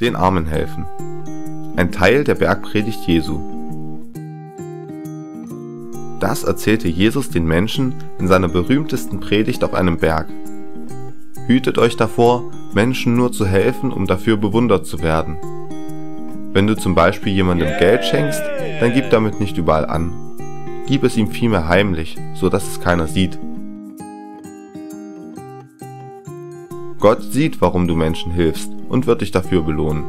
Den Armen helfen. Ein Teil der Bergpredigt Jesu. Das erzählte Jesus den Menschen in seiner berühmtesten Predigt auf einem Berg. Hütet euch davor, Menschen nur zu helfen, um dafür bewundert zu werden. Wenn du zum Beispiel jemandem Geld schenkst, dann gib damit nicht überall an. Gib es ihm vielmehr heimlich, so dass es keiner sieht. Gott sieht, warum du Menschen hilfst und wird dich dafür belohnen.